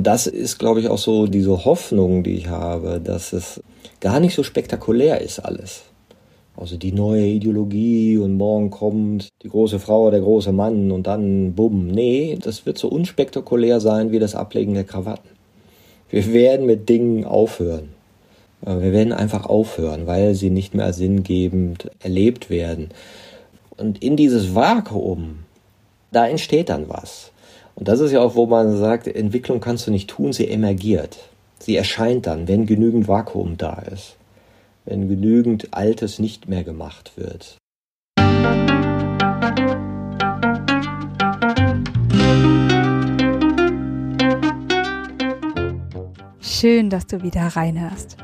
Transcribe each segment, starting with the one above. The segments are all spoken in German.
Und das ist, glaube ich, auch so diese Hoffnung, die ich habe, dass es gar nicht so spektakulär ist alles. Also die neue Ideologie und morgen kommt die große Frau, der große Mann und dann bumm. Nee, das wird so unspektakulär sein wie das Ablegen der Krawatten. Wir werden mit Dingen aufhören. Äh, wir werden einfach aufhören, weil sie nicht mehr sinngebend erlebt werden. Und in dieses Vakuum, da entsteht dann was. Und das ist ja auch, wo man sagt, Entwicklung kannst du nicht tun, sie emergiert. Sie erscheint dann, wenn genügend Vakuum da ist. Wenn genügend Altes nicht mehr gemacht wird. Schön, dass du wieder reinhörst.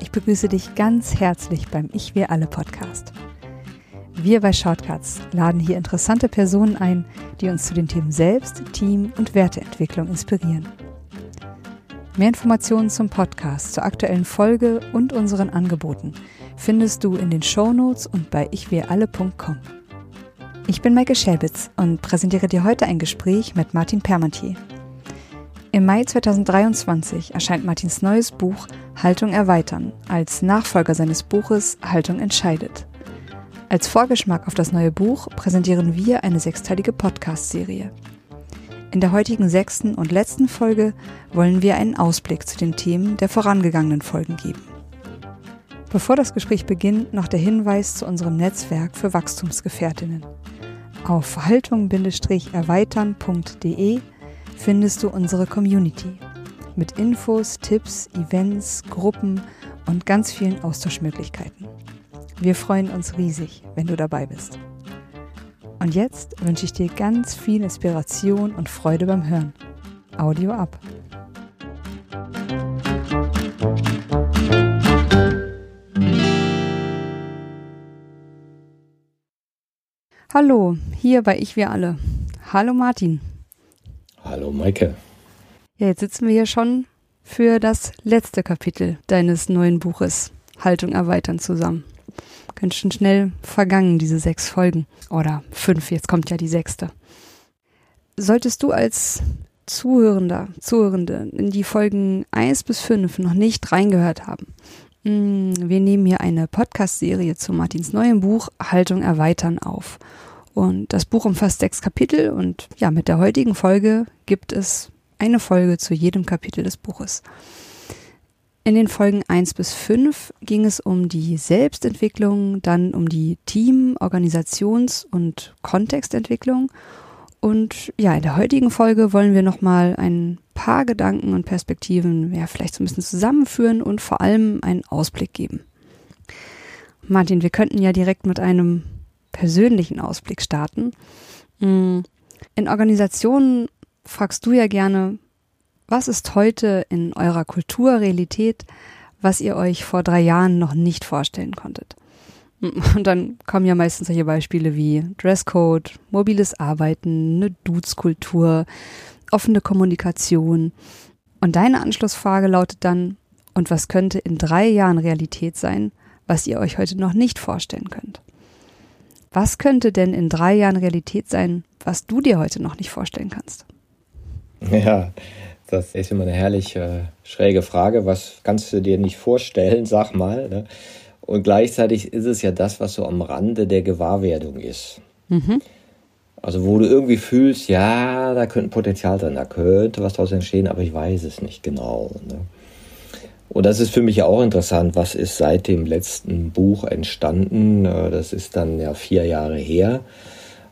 Ich begrüße dich ganz herzlich beim Ich Wir Alle Podcast. Wir bei Shortcuts laden hier interessante Personen ein, die uns zu den Themen Selbst, Team und Werteentwicklung inspirieren. Mehr Informationen zum Podcast, zur aktuellen Folge und unseren Angeboten findest du in den Shownotes und bei ichwiralle.com. Ich bin Maike Schäbitz und präsentiere dir heute ein Gespräch mit Martin Permantier. Im Mai 2023 erscheint Martins neues Buch Haltung erweitern als Nachfolger seines Buches Haltung entscheidet. Als Vorgeschmack auf das neue Buch präsentieren wir eine sechsteilige Podcast-Serie. In der heutigen sechsten und letzten Folge wollen wir einen Ausblick zu den Themen der vorangegangenen Folgen geben. Bevor das Gespräch beginnt, noch der Hinweis zu unserem Netzwerk für Wachstumsgefährtinnen. Auf haltung-erweitern.de findest du unsere Community mit Infos, Tipps, Events, Gruppen und ganz vielen Austauschmöglichkeiten. Wir freuen uns riesig, wenn du dabei bist. Und jetzt wünsche ich dir ganz viel Inspiration und Freude beim Hören. Audio ab. Hallo, hier bei Ich Wir Alle. Hallo Martin. Hallo Maike. Ja, jetzt sitzen wir hier schon für das letzte Kapitel deines neuen Buches Haltung erweitern zusammen. Ganz schön schnell vergangen, diese sechs Folgen. Oder fünf, jetzt kommt ja die sechste. Solltest du als Zuhörender, Zuhörende in die Folgen eins bis fünf noch nicht reingehört haben, mm, wir nehmen hier eine Podcast-Serie zu Martins neuem Buch Haltung erweitern auf. Und das Buch umfasst sechs Kapitel und ja, mit der heutigen Folge gibt es eine Folge zu jedem Kapitel des Buches. In den Folgen 1 bis 5 ging es um die Selbstentwicklung, dann um die Team-, Organisations- und Kontextentwicklung. Und ja, in der heutigen Folge wollen wir nochmal ein paar Gedanken und Perspektiven, ja, vielleicht so ein bisschen zusammenführen und vor allem einen Ausblick geben. Martin, wir könnten ja direkt mit einem persönlichen Ausblick starten. Mm, in Organisationen fragst du ja gerne, was ist heute in eurer Kulturrealität, was ihr euch vor drei Jahren noch nicht vorstellen konntet? Und dann kommen ja meistens solche Beispiele wie Dresscode, mobiles Arbeiten, eine Dudes-Kultur, offene Kommunikation. Und deine Anschlussfrage lautet dann, und was könnte in drei Jahren Realität sein, was ihr euch heute noch nicht vorstellen könnt? Was könnte denn in drei Jahren Realität sein, was du dir heute noch nicht vorstellen kannst? Ja, das ist immer eine herrlich äh, schräge Frage. Was kannst du dir nicht vorstellen, sag mal. Ne? Und gleichzeitig ist es ja das, was so am Rande der Gewahrwerdung ist. Mhm. Also wo du irgendwie fühlst, ja, da könnte ein Potenzial sein, da könnte was daraus entstehen, aber ich weiß es nicht genau. Ne? Und das ist für mich auch interessant, was ist seit dem letzten Buch entstanden. Äh, das ist dann ja vier Jahre her.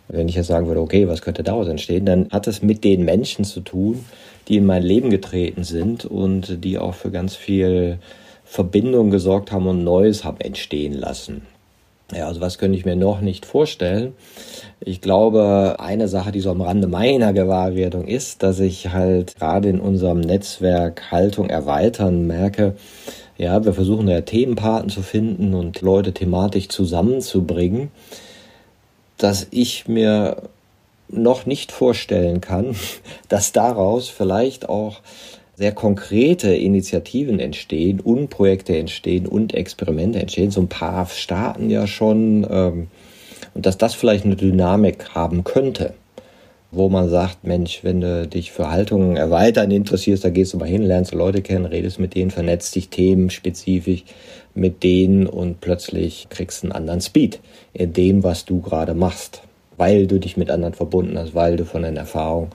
Wenn ich jetzt sagen würde, okay, was könnte daraus entstehen, dann hat es mit den Menschen zu tun, die in mein Leben getreten sind und die auch für ganz viel Verbindung gesorgt haben und Neues haben entstehen lassen. Ja, also was könnte ich mir noch nicht vorstellen? Ich glaube, eine Sache, die so am Rande meiner Gewahrwerdung ist, dass ich halt gerade in unserem Netzwerk Haltung erweitern merke, ja, wir versuchen ja Themenpaten zu finden und Leute thematisch zusammenzubringen, dass ich mir noch nicht vorstellen kann, dass daraus vielleicht auch sehr konkrete Initiativen entstehen und Projekte entstehen und Experimente entstehen. So ein paar starten ja schon ähm, und dass das vielleicht eine Dynamik haben könnte. wo man sagt, Mensch, wenn du dich für Haltungen erweitern interessierst, da gehst du mal hin, lernst Leute kennen, redest mit denen, vernetzt dich themenspezifisch mit denen und plötzlich kriegst du einen anderen Speed in dem, was du gerade machst, weil du dich mit anderen verbunden hast, weil du von den Erfahrungen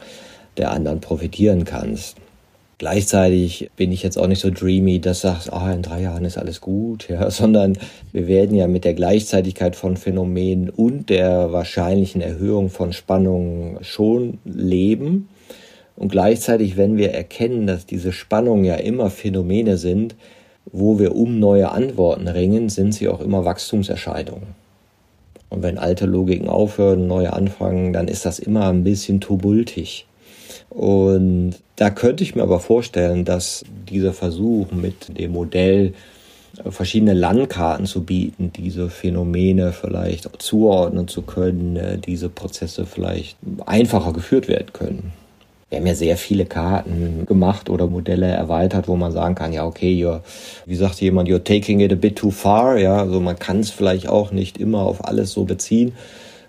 der anderen profitieren kannst. Gleichzeitig bin ich jetzt auch nicht so dreamy, dass du sagst, ah, in drei Jahren ist alles gut, ja, sondern wir werden ja mit der Gleichzeitigkeit von Phänomenen und der wahrscheinlichen Erhöhung von Spannungen schon leben. Und gleichzeitig, wenn wir erkennen, dass diese Spannungen ja immer Phänomene sind, wo wir um neue Antworten ringen, sind sie auch immer Wachstumserscheinungen. Und wenn alte Logiken aufhören, neue anfangen, dann ist das immer ein bisschen turbultig. Und da könnte ich mir aber vorstellen, dass dieser Versuch mit dem Modell äh, verschiedene Landkarten zu bieten, diese Phänomene vielleicht zuordnen zu können, äh, diese Prozesse vielleicht einfacher geführt werden können. Wir haben ja sehr viele Karten gemacht oder Modelle erweitert, wo man sagen kann, ja, okay, you're, wie sagt jemand, you're taking it a bit too far, ja, also man kann es vielleicht auch nicht immer auf alles so beziehen.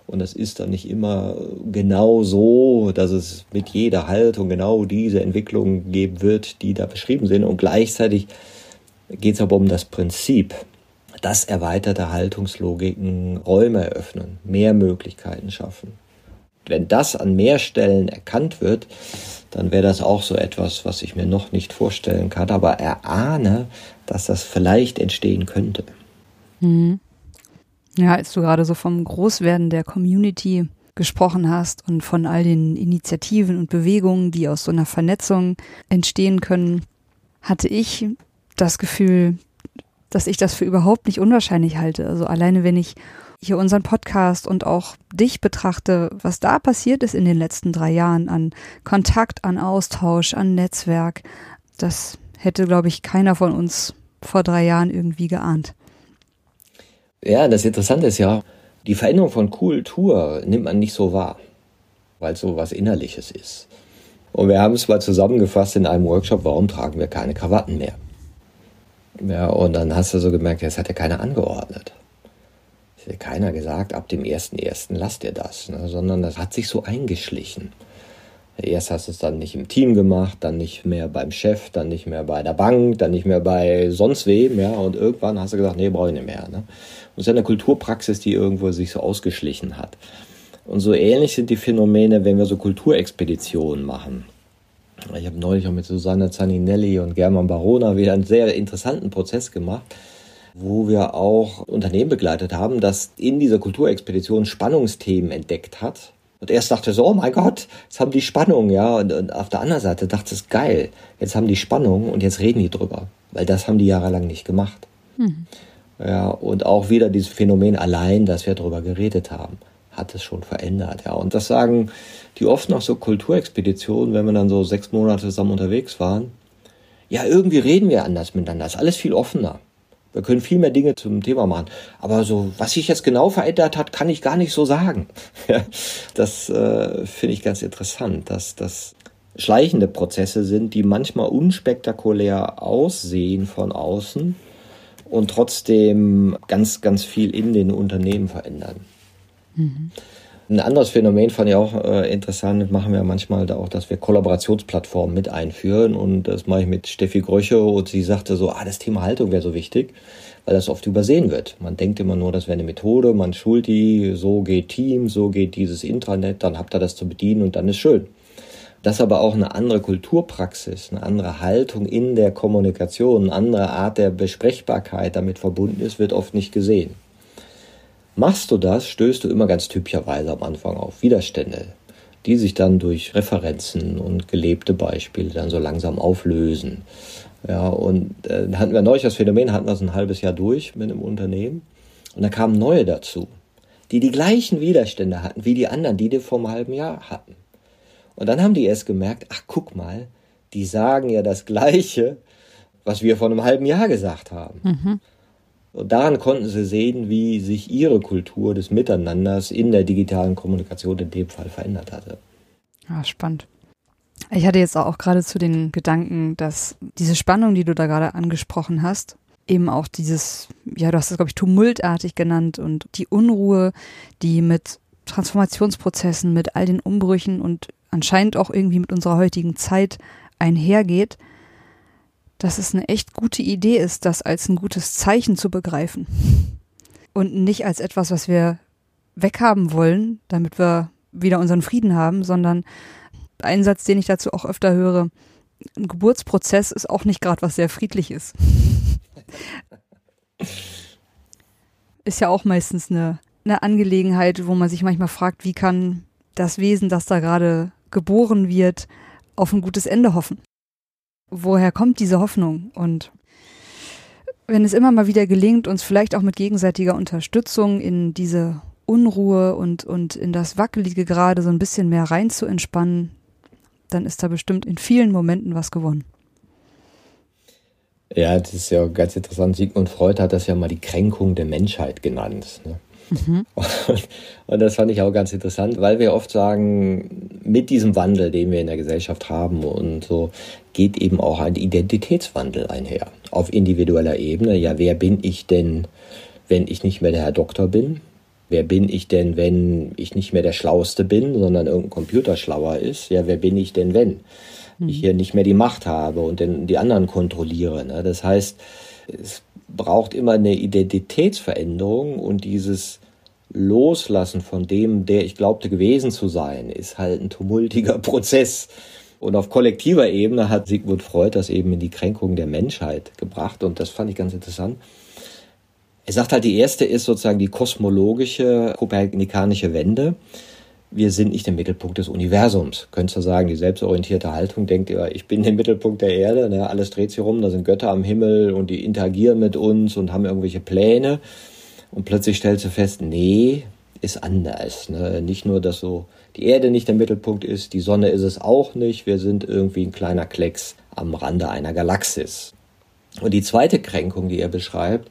Und es ist dann nicht immer genau so, dass es mit jeder Haltung genau diese Entwicklungen geben wird, die da beschrieben sind. Und gleichzeitig geht es aber um das Prinzip, dass erweiterte Haltungslogiken Räume eröffnen, mehr Möglichkeiten schaffen. Wenn das an mehr Stellen erkannt wird, dann wäre das auch so etwas, was ich mir noch nicht vorstellen kann, aber erahne, dass das vielleicht entstehen könnte. Mhm. Ja, als du gerade so vom Großwerden der Community gesprochen hast und von all den Initiativen und Bewegungen, die aus so einer Vernetzung entstehen können, hatte ich das Gefühl, dass ich das für überhaupt nicht unwahrscheinlich halte. Also alleine wenn ich hier unseren Podcast und auch dich betrachte, was da passiert ist in den letzten drei Jahren an Kontakt, an Austausch, an Netzwerk, das hätte, glaube ich, keiner von uns vor drei Jahren irgendwie geahnt. Ja, das Interessante ist ja, die Veränderung von Kultur nimmt man nicht so wahr, weil es so was Innerliches ist. Und wir haben es mal zusammengefasst in einem Workshop, warum tragen wir keine Krawatten mehr? Ja, und dann hast du so gemerkt, es hat ja keiner angeordnet. Hat keiner gesagt, ab dem 1.1. lasst ihr das, ne? sondern das hat sich so eingeschlichen. Erst hast du es dann nicht im Team gemacht, dann nicht mehr beim Chef, dann nicht mehr bei der Bank, dann nicht mehr bei sonst wem, ja, und irgendwann hast du gesagt, nee, brauche ich nicht mehr. Ne? Und es ist ja eine Kulturpraxis, die irgendwo sich so ausgeschlichen hat. Und so ähnlich sind die Phänomene, wenn wir so Kulturexpeditionen machen. Ich habe neulich auch mit Susanne Zaninelli und German Barona wieder einen sehr interessanten Prozess gemacht, wo wir auch Unternehmen begleitet haben, das in dieser Kulturexpedition Spannungsthemen entdeckt hat und erst dachte so, oh mein Gott, jetzt haben die Spannung, ja. Und, und auf der anderen Seite dachte es geil, jetzt haben die Spannung und jetzt reden die drüber. Weil das haben die jahrelang nicht gemacht. Mhm. Ja, und auch wieder dieses Phänomen allein, dass wir drüber geredet haben, hat es schon verändert, ja. Und das sagen die oft noch so Kulturexpeditionen, wenn wir dann so sechs Monate zusammen unterwegs waren. Ja, irgendwie reden wir anders miteinander, ist alles viel offener. Wir können viel mehr Dinge zum Thema machen. Aber so, was sich jetzt genau verändert hat, kann ich gar nicht so sagen. das äh, finde ich ganz interessant, dass das schleichende Prozesse sind, die manchmal unspektakulär aussehen von außen und trotzdem ganz, ganz viel in den Unternehmen verändern. Mhm. Ein anderes Phänomen fand ich auch äh, interessant, das machen wir manchmal da auch, dass wir Kollaborationsplattformen mit einführen und das mache ich mit Steffi Gröche und sie sagte so, ah, das Thema Haltung wäre so wichtig, weil das oft übersehen wird. Man denkt immer nur, das wäre eine Methode, man schult die, so geht Team, so geht dieses Intranet, dann habt ihr das zu bedienen und dann ist schön. Dass aber auch eine andere Kulturpraxis, eine andere Haltung in der Kommunikation, eine andere Art der Besprechbarkeit damit verbunden ist, wird oft nicht gesehen. Machst du das, stößt du immer ganz typischerweise am Anfang auf Widerstände, die sich dann durch Referenzen und gelebte Beispiele dann so langsam auflösen. Ja, und äh, hatten wir neulich das Phänomen, hatten wir es ein halbes Jahr durch mit einem Unternehmen und da kamen neue dazu, die die gleichen Widerstände hatten wie die anderen, die die vor einem halben Jahr hatten. Und dann haben die erst gemerkt, ach guck mal, die sagen ja das Gleiche, was wir vor einem halben Jahr gesagt haben. Mhm. Und daran konnten sie sehen, wie sich ihre Kultur des Miteinanders in der digitalen Kommunikation in dem Fall verändert hatte. Ah, spannend. Ich hatte jetzt auch gerade zu den Gedanken, dass diese Spannung, die du da gerade angesprochen hast, eben auch dieses, ja, du hast es, glaube ich, tumultartig genannt und die Unruhe, die mit Transformationsprozessen, mit all den Umbrüchen und anscheinend auch irgendwie mit unserer heutigen Zeit einhergeht, dass es eine echt gute Idee ist, das als ein gutes Zeichen zu begreifen. Und nicht als etwas, was wir weghaben wollen, damit wir wieder unseren Frieden haben, sondern ein Satz, den ich dazu auch öfter höre, ein Geburtsprozess ist auch nicht gerade was sehr friedliches. ist ja auch meistens eine, eine Angelegenheit, wo man sich manchmal fragt, wie kann das Wesen, das da gerade geboren wird, auf ein gutes Ende hoffen? Woher kommt diese Hoffnung? Und wenn es immer mal wieder gelingt, uns vielleicht auch mit gegenseitiger Unterstützung in diese Unruhe und, und in das Wackelige gerade so ein bisschen mehr rein zu entspannen, dann ist da bestimmt in vielen Momenten was gewonnen. Ja, das ist ja ganz interessant. Sigmund Freud hat das ja mal die Kränkung der Menschheit genannt. Ne? Mhm. Und, und, das fand ich auch ganz interessant, weil wir oft sagen, mit diesem Wandel, den wir in der Gesellschaft haben und so, geht eben auch ein Identitätswandel einher. Auf individueller Ebene. Ja, wer bin ich denn, wenn ich nicht mehr der Herr Doktor bin? Wer bin ich denn, wenn ich nicht mehr der Schlauste bin, sondern irgendein Computer schlauer ist? Ja, wer bin ich denn, wenn mhm. ich hier nicht mehr die Macht habe und den, die anderen kontrolliere? Ne? Das heißt, es braucht immer eine Identitätsveränderung und dieses Loslassen von dem, der ich glaubte gewesen zu sein, ist halt ein tumultiger Prozess. Und auf kollektiver Ebene hat Sigmund Freud das eben in die Kränkung der Menschheit gebracht und das fand ich ganz interessant. Er sagt halt, die erste ist sozusagen die kosmologische, kopernikanische Wende. Wir sind nicht der Mittelpunkt des Universums. Könntest du sagen, die selbstorientierte Haltung denkt ihr, ich bin der Mittelpunkt der Erde, ne? alles dreht sich rum, da sind Götter am Himmel und die interagieren mit uns und haben irgendwelche Pläne. Und plötzlich stellst du fest, nee, ist anders. Ne? Nicht nur, dass so die Erde nicht der Mittelpunkt ist, die Sonne ist es auch nicht. Wir sind irgendwie ein kleiner Klecks am Rande einer Galaxis. Und die zweite Kränkung, die er beschreibt,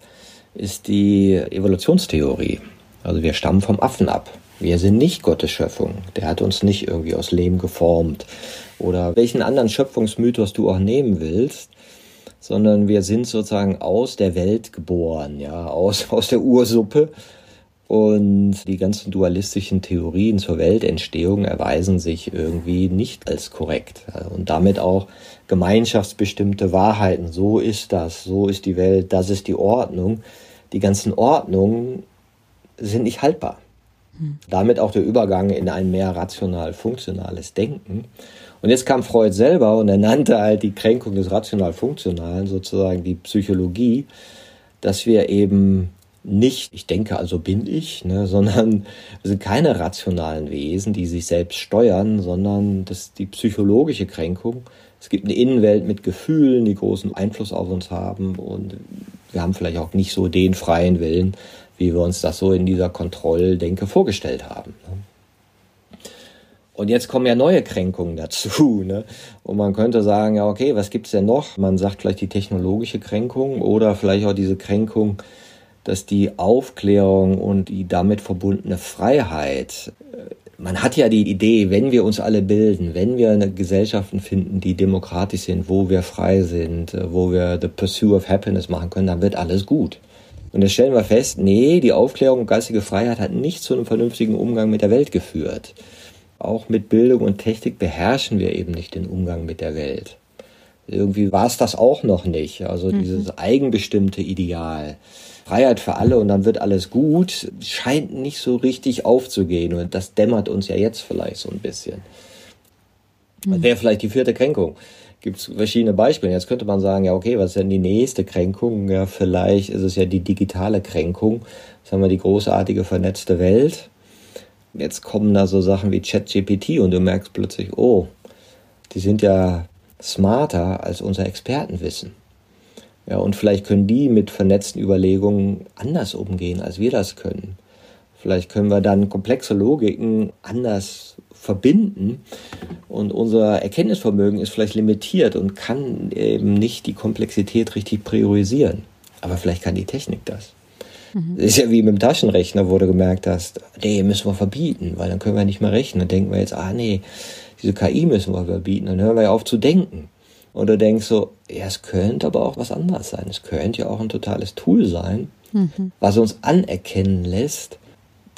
ist die Evolutionstheorie. Also wir stammen vom Affen ab. Wir sind nicht Gottes Schöpfung. Der hat uns nicht irgendwie aus Lehm geformt oder welchen anderen Schöpfungsmythos du auch nehmen willst, sondern wir sind sozusagen aus der Welt geboren, ja, aus, aus der Ursuppe. Und die ganzen dualistischen Theorien zur Weltentstehung erweisen sich irgendwie nicht als korrekt. Und damit auch gemeinschaftsbestimmte Wahrheiten. So ist das, so ist die Welt, das ist die Ordnung die ganzen Ordnungen sind nicht haltbar. Damit auch der Übergang in ein mehr rational funktionales Denken. Und jetzt kam Freud selber und er nannte halt die Kränkung des rational-funktionalen, sozusagen die Psychologie, dass wir eben nicht, ich denke, also bin ich, ne, sondern wir sind keine rationalen Wesen, die sich selbst steuern, sondern das ist die psychologische Kränkung. Es gibt eine Innenwelt mit Gefühlen, die großen Einfluss auf uns haben und wir haben vielleicht auch nicht so den freien Willen, wie wir uns das so in dieser Kontrolldenke vorgestellt haben. Ne? Und jetzt kommen ja neue Kränkungen dazu. Ne? Und man könnte sagen, ja, okay, was gibt's denn noch? Man sagt vielleicht die technologische Kränkung oder vielleicht auch diese Kränkung, dass die Aufklärung und die damit verbundene Freiheit äh, man hat ja die Idee, wenn wir uns alle bilden, wenn wir eine Gesellschaften finden, die demokratisch sind, wo wir frei sind, äh, wo wir the pursuit of happiness machen können, dann wird alles gut. Und jetzt stellen wir fest, nee, die Aufklärung und geistige Freiheit hat nicht zu einem vernünftigen Umgang mit der Welt geführt. Auch mit Bildung und Technik beherrschen wir eben nicht den Umgang mit der Welt. Irgendwie war es das auch noch nicht. Also mhm. dieses eigenbestimmte Ideal Freiheit für alle und dann wird alles gut, scheint nicht so richtig aufzugehen. Und das dämmert uns ja jetzt vielleicht so ein bisschen. Mhm. Wäre vielleicht die vierte Kränkung. Gibt es verschiedene Beispiele. Jetzt könnte man sagen, ja, okay, was ist denn die nächste Kränkung? Ja, vielleicht ist es ja die digitale Kränkung. Jetzt haben wir die großartige vernetzte Welt. Jetzt kommen da so Sachen wie ChatGPT und du merkst plötzlich, oh, die sind ja smarter als unser Expertenwissen. Ja, und vielleicht können die mit vernetzten Überlegungen anders umgehen, als wir das können. Vielleicht können wir dann komplexe Logiken anders verbinden und unser Erkenntnisvermögen ist vielleicht limitiert und kann eben nicht die Komplexität richtig priorisieren. Aber vielleicht kann die Technik das. Mhm. Das ist ja wie mit dem Taschenrechner, wo du gemerkt hast, nee, müssen wir verbieten, weil dann können wir nicht mehr rechnen. Dann denken wir jetzt, ah nee, diese KI müssen wir verbieten. Dann hören wir ja auf zu denken. Und du denkst so, ja, es könnte aber auch was anderes sein. Es könnte ja auch ein totales Tool sein, mhm. was uns anerkennen lässt,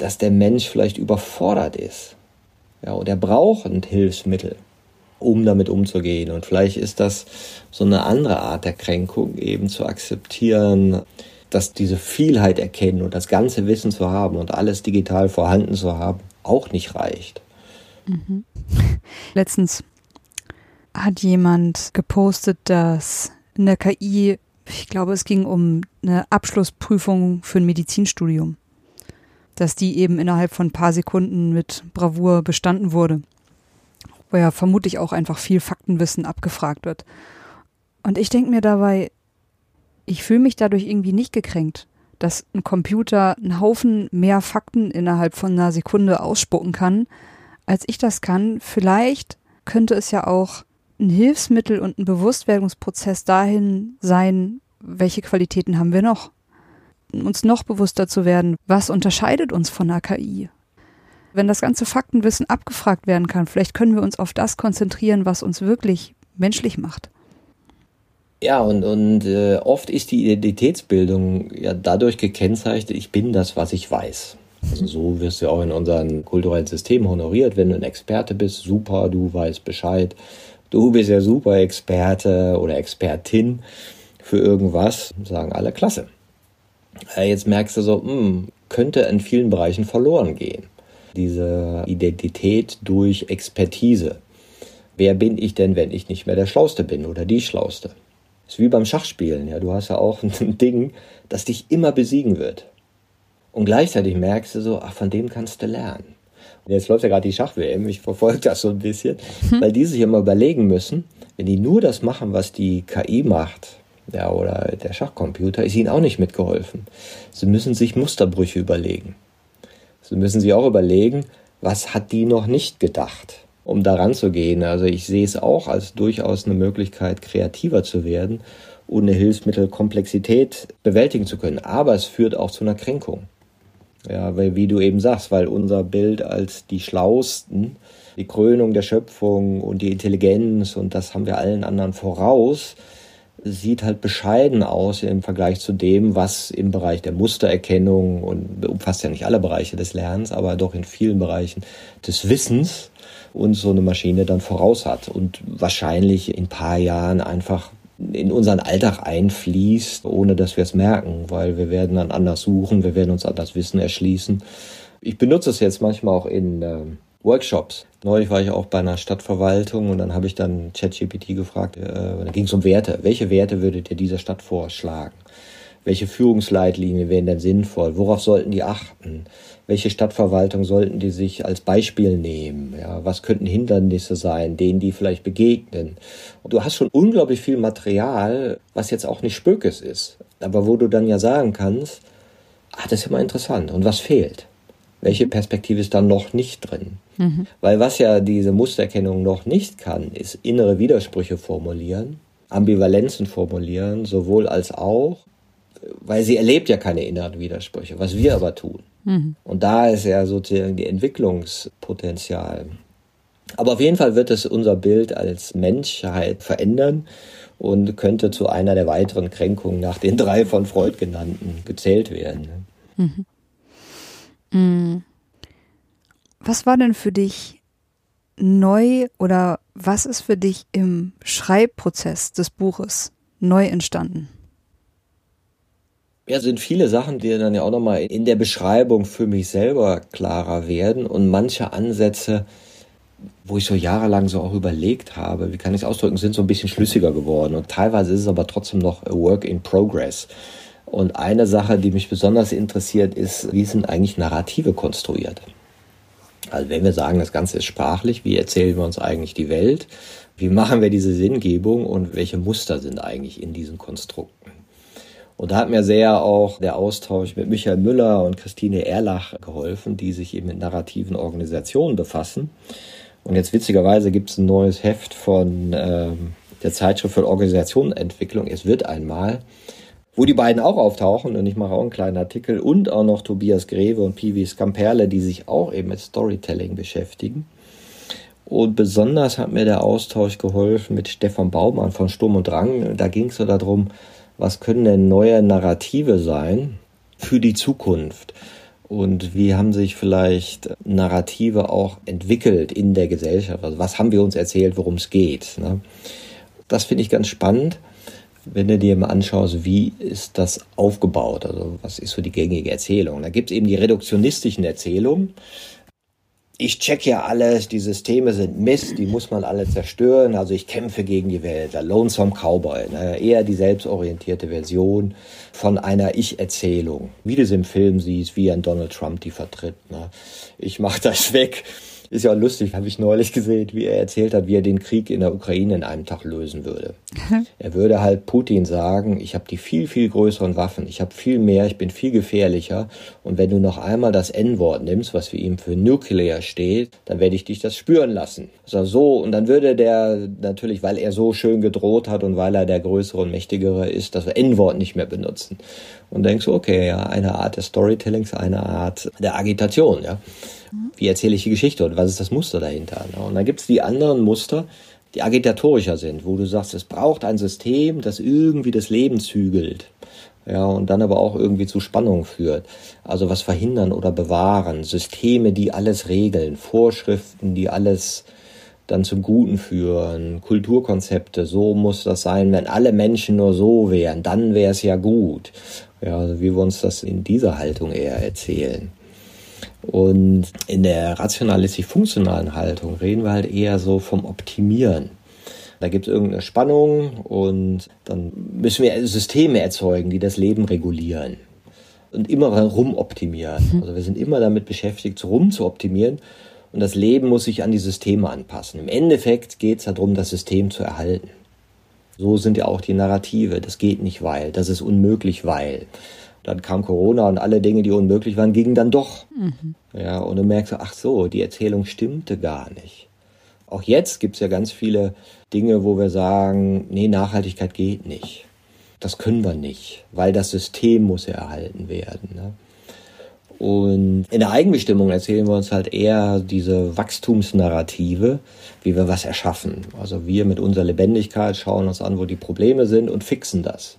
dass der Mensch vielleicht überfordert ist. Ja, und er braucht ein Hilfsmittel, um damit umzugehen. Und vielleicht ist das so eine andere Art der Kränkung, eben zu akzeptieren, dass diese Vielheit erkennen und das ganze Wissen zu haben und alles digital vorhanden zu haben, auch nicht reicht. Mhm. Letztens hat jemand gepostet, dass in der KI, ich glaube, es ging um eine Abschlussprüfung für ein Medizinstudium, dass die eben innerhalb von ein paar Sekunden mit Bravour bestanden wurde, wo ja vermutlich auch einfach viel Faktenwissen abgefragt wird. Und ich denke mir dabei, ich fühle mich dadurch irgendwie nicht gekränkt, dass ein Computer einen Haufen mehr Fakten innerhalb von einer Sekunde ausspucken kann, als ich das kann. Vielleicht könnte es ja auch ein Hilfsmittel und ein Bewusstwerdungsprozess dahin sein, welche Qualitäten haben wir noch? Uns noch bewusster zu werden, was unterscheidet uns von einer KI? Wenn das ganze Faktenwissen abgefragt werden kann, vielleicht können wir uns auf das konzentrieren, was uns wirklich menschlich macht. Ja, und, und äh, oft ist die Identitätsbildung ja dadurch gekennzeichnet, ich bin das, was ich weiß. Also so wirst du auch in unserem kulturellen System honoriert. Wenn du ein Experte bist, super, du weißt Bescheid. Du bist ja super Experte oder Expertin für irgendwas, sagen alle klasse. Äh, jetzt merkst du so, mh, hm, könnte in vielen Bereichen verloren gehen. Diese Identität durch Expertise. Wer bin ich denn, wenn ich nicht mehr der Schlauste bin oder die Schlauste? Ist wie beim Schachspielen. Ja, du hast ja auch ein Ding, das dich immer besiegen wird. Und gleichzeitig merkst du so, ach, von dem kannst du lernen. Und jetzt läuft ja gerade die Schach-WM, ich verfolge das so ein bisschen, hm. weil die sich immer überlegen müssen, wenn die nur das machen, was die KI macht, ja, oder der Schachcomputer, ist ihnen auch nicht mitgeholfen. Sie müssen sich Musterbrüche überlegen. Sie müssen sich auch überlegen, was hat die noch nicht gedacht, um daran zu gehen. Also ich sehe es auch als durchaus eine Möglichkeit, kreativer zu werden, ohne Hilfsmittel Komplexität bewältigen zu können. Aber es führt auch zu einer Kränkung. Ja, weil wie du eben sagst, weil unser Bild als die Schlausten, die Krönung der Schöpfung und die Intelligenz und das haben wir allen anderen voraus, sieht halt bescheiden aus im Vergleich zu dem, was im Bereich der Mustererkennung und umfasst ja nicht alle Bereiche des Lernens, aber doch in vielen Bereichen des Wissens uns so eine Maschine dann voraus hat und wahrscheinlich in ein paar Jahren einfach in unseren Alltag einfließt, ohne dass wir es merken, weil wir werden dann anders suchen, wir werden uns anders Wissen erschließen. Ich benutze es jetzt manchmal auch in äh, Workshops. Neulich war ich auch bei einer Stadtverwaltung und dann habe ich dann ChatGPT gefragt, äh, da ging es um Werte. Welche Werte würdet ihr dieser Stadt vorschlagen? Welche Führungsleitlinien wären denn sinnvoll? Worauf sollten die achten? welche Stadtverwaltung sollten die sich als Beispiel nehmen? Ja, was könnten Hindernisse sein, denen die vielleicht begegnen? Und du hast schon unglaublich viel Material, was jetzt auch nicht Spökes ist, aber wo du dann ja sagen kannst, ah, das ist immer interessant. Und was fehlt? Welche Perspektive ist dann noch nicht drin? Mhm. Weil was ja diese Mustererkennung noch nicht kann, ist innere Widersprüche formulieren, Ambivalenzen formulieren, sowohl als auch, weil sie erlebt ja keine inneren Widersprüche, was wir aber tun. Mhm. Und da ist ja sozusagen die Entwicklungspotenzial. Aber auf jeden Fall wird es unser Bild als Menschheit verändern und könnte zu einer der weiteren Kränkungen nach den drei von Freud genannten gezählt werden. Mhm. Mhm. Was war denn für dich neu oder was ist für dich im Schreibprozess des Buches neu entstanden? Ja, sind viele Sachen, die dann ja auch nochmal in der Beschreibung für mich selber klarer werden und manche Ansätze, wo ich so jahrelang so auch überlegt habe, wie kann ich es ausdrücken, sind so ein bisschen schlüssiger geworden und teilweise ist es aber trotzdem noch a work in progress. Und eine Sache, die mich besonders interessiert, ist, wie sind eigentlich Narrative konstruiert? Also wenn wir sagen, das Ganze ist sprachlich, wie erzählen wir uns eigentlich die Welt? Wie machen wir diese Sinngebung und welche Muster sind eigentlich in diesen Konstrukten? Und da hat mir sehr auch der Austausch mit Michael Müller und Christine Erlach geholfen, die sich eben mit narrativen Organisationen befassen. Und jetzt witzigerweise gibt es ein neues Heft von ähm, der Zeitschrift für Organisationenentwicklung. Es wird einmal, wo die beiden auch auftauchen und ich mache auch einen kleinen Artikel und auch noch Tobias Greve und Pivi Scamperle, die sich auch eben mit Storytelling beschäftigen. Und besonders hat mir der Austausch geholfen mit Stefan Baumann von Sturm und Drang. Da ging es so darum, was können denn neue Narrative sein für die Zukunft? und wie haben sich vielleicht Narrative auch entwickelt in der Gesellschaft. Also was haben wir uns erzählt, worum es geht. Ne? Das finde ich ganz spannend, wenn du dir mal anschaust, wie ist das aufgebaut. Also was ist so die gängige Erzählung. Da gibt es eben die reduktionistischen Erzählungen ich check ja alles, die Systeme sind Mist, die muss man alle zerstören, also ich kämpfe gegen die Welt, der Lonesome Cowboy, ne? eher die selbstorientierte Version von einer Ich-Erzählung, wie du es im Film siehst, wie ein Donald Trump die vertritt. Ne? Ich mach das weg, ist ja lustig, habe ich neulich gesehen, wie er erzählt hat, wie er den Krieg in der Ukraine in einem Tag lösen würde. er würde halt Putin sagen, ich habe die viel, viel größeren Waffen, ich habe viel mehr, ich bin viel gefährlicher und wenn du noch einmal das N-Wort nimmst, was für ihn für Nuclear steht, dann werde ich dich das spüren lassen. Also so, und dann würde der natürlich, weil er so schön gedroht hat und weil er der größere und mächtigere ist, das N-Wort nicht mehr benutzen. Und denkst okay, ja, eine Art des Storytellings, eine Art der Agitation, ja. Wie erzähle ich die Geschichte und was ist das Muster dahinter? Ne? Und dann gibt es die anderen Muster, die agitatorischer sind, wo du sagst, es braucht ein System, das irgendwie das Leben zügelt. Ja, und dann aber auch irgendwie zu Spannung führt. Also was verhindern oder bewahren. Systeme, die alles regeln. Vorschriften, die alles dann zum Guten führen. Kulturkonzepte, so muss das sein. Wenn alle Menschen nur so wären, dann wäre es ja gut. Ja, also wie wir uns das in dieser Haltung eher erzählen. Und in der rationalistisch-funktionalen Haltung reden wir halt eher so vom Optimieren. Da gibt es irgendeine Spannung und dann müssen wir Systeme erzeugen, die das Leben regulieren und immer rumoptimieren. Mhm. Also wir sind immer damit beschäftigt, rum zu optimieren und das Leben muss sich an die Systeme anpassen. Im Endeffekt geht es darum, das System zu erhalten. So sind ja auch die Narrative. Das geht nicht, weil, das ist unmöglich, weil. Dann kam Corona und alle Dinge, die unmöglich waren, gingen dann doch. Mhm. Ja, und du merkst, ach so, die Erzählung stimmte gar nicht. Auch jetzt gibt es ja ganz viele Dinge, wo wir sagen, nee, Nachhaltigkeit geht nicht. Das können wir nicht, weil das System muss ja erhalten werden. Ne? Und in der Eigenbestimmung erzählen wir uns halt eher diese Wachstumsnarrative, wie wir was erschaffen. Also wir mit unserer Lebendigkeit schauen uns an, wo die Probleme sind und fixen das.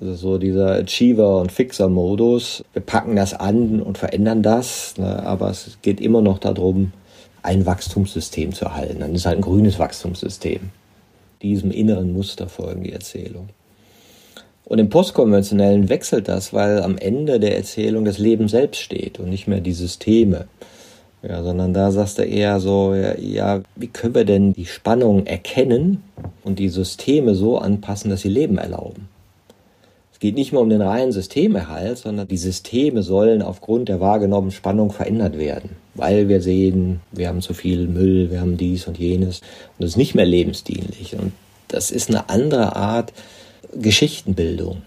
Also so dieser Achiever- und Fixer-Modus. Wir packen das an und verändern das, ne, aber es geht immer noch darum, ein Wachstumssystem zu erhalten. Dann ist halt ein grünes Wachstumssystem. Diesem inneren Muster folgen die Erzählung. Und im Postkonventionellen wechselt das, weil am Ende der Erzählung das Leben selbst steht und nicht mehr die Systeme. Ja, sondern da sagst du eher so, ja, ja, wie können wir denn die Spannung erkennen und die Systeme so anpassen, dass sie Leben erlauben? geht nicht mehr um den reinen Systemerhalt, sondern die Systeme sollen aufgrund der wahrgenommenen Spannung verändert werden. Weil wir sehen, wir haben zu viel Müll, wir haben dies und jenes und es ist nicht mehr lebensdienlich. Und das ist eine andere Art Geschichtenbildung.